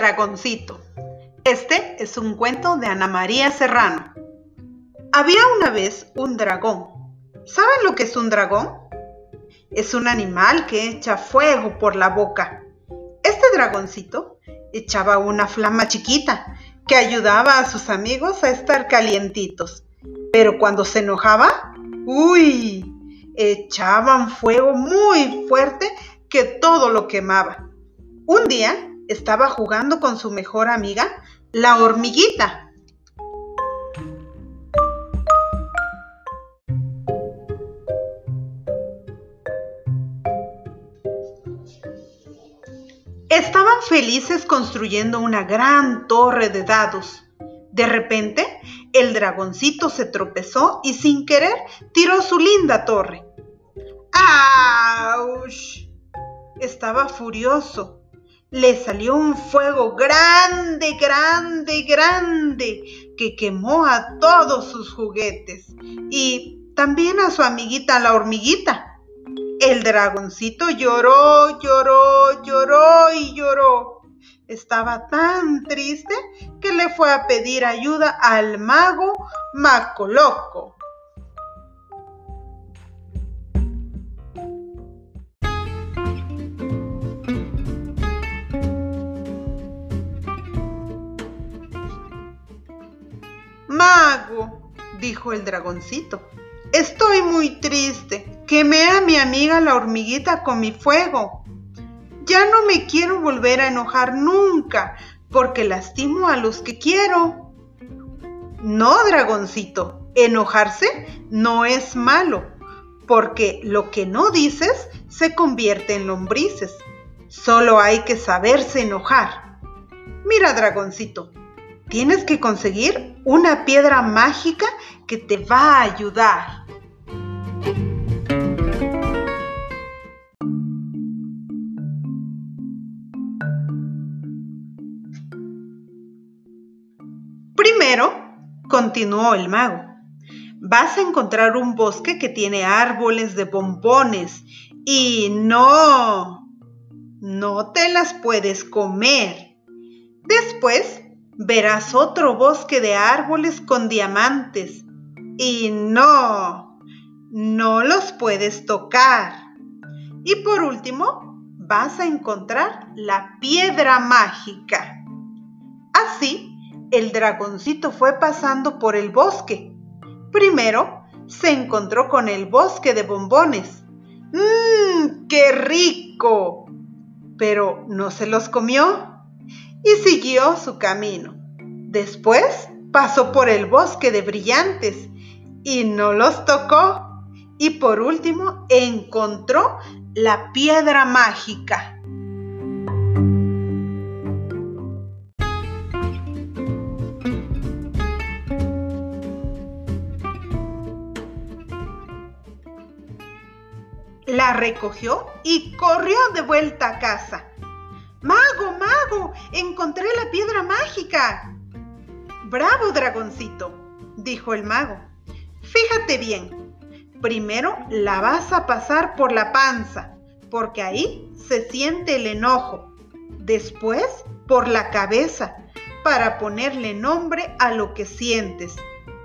Dragoncito. Este es un cuento de Ana María Serrano. Había una vez un dragón. ¿Saben lo que es un dragón? Es un animal que echa fuego por la boca. Este dragoncito echaba una flama chiquita que ayudaba a sus amigos a estar calientitos. Pero cuando se enojaba, ¡uy! Echaban fuego muy fuerte que todo lo quemaba. Un día estaba jugando con su mejor amiga, la hormiguita. Estaban felices construyendo una gran torre de dados. De repente, el dragoncito se tropezó y sin querer tiró su linda torre. ¡Auch! Estaba furioso le salió un fuego grande, grande, grande, que quemó a todos sus juguetes y también a su amiguita la hormiguita. El dragoncito lloró, lloró, lloró y lloró. Estaba tan triste que le fue a pedir ayuda al mago Macoloco. Mago, dijo el dragoncito, estoy muy triste. Quemé a mi amiga la hormiguita con mi fuego. Ya no me quiero volver a enojar nunca, porque lastimo a los que quiero. No, dragoncito, enojarse no es malo, porque lo que no dices se convierte en lombrices. Solo hay que saberse enojar. Mira, dragoncito, tienes que conseguir una piedra mágica que te va a ayudar. Primero, continuó el mago, vas a encontrar un bosque que tiene árboles de bombones y no, no te las puedes comer. Después verás otro bosque de árboles con diamantes. Y no, no los puedes tocar. Y por último, vas a encontrar la piedra mágica. Así, el dragoncito fue pasando por el bosque. Primero, se encontró con el bosque de bombones. ¡Mmm, qué rico! Pero no se los comió y siguió su camino. Después pasó por el bosque de brillantes y no los tocó. Y por último encontró la piedra mágica. La recogió y corrió de vuelta a casa. Mago, mago, encontré la piedra mágica. Bravo, dragoncito, dijo el mago. Fíjate bien, primero la vas a pasar por la panza, porque ahí se siente el enojo. Después por la cabeza, para ponerle nombre a lo que sientes.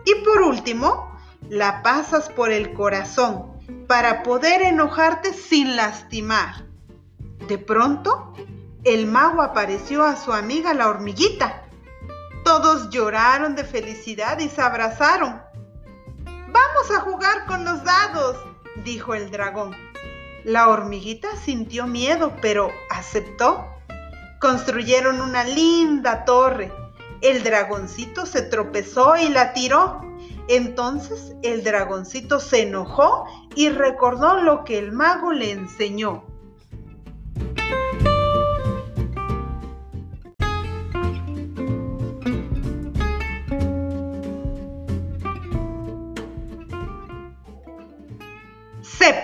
Y por último, la pasas por el corazón, para poder enojarte sin lastimar. De pronto, el mago apareció a su amiga la hormiguita. Todos lloraron de felicidad y se abrazaron. Vamos a jugar con los dados, dijo el dragón. La hormiguita sintió miedo, pero aceptó. Construyeron una linda torre. El dragoncito se tropezó y la tiró. Entonces el dragoncito se enojó y recordó lo que el mago le enseñó.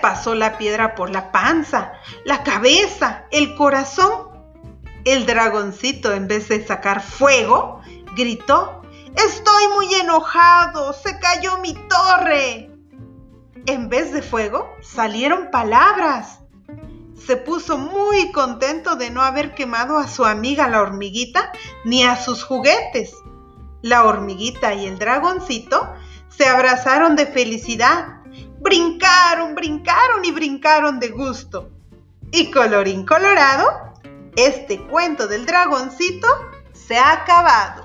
Pasó la piedra por la panza, la cabeza, el corazón. El dragoncito, en vez de sacar fuego, gritó, Estoy muy enojado, se cayó mi torre. En vez de fuego, salieron palabras. se puso muy contento de no haber quemado a su amiga la hormiguita ni a sus juguetes. La hormiguita y el dragoncito se abrazaron de felicidad, brincaron, brincaron y brincaron de gusto. Y colorín colorado, este cuento del dragoncito se ha acabado.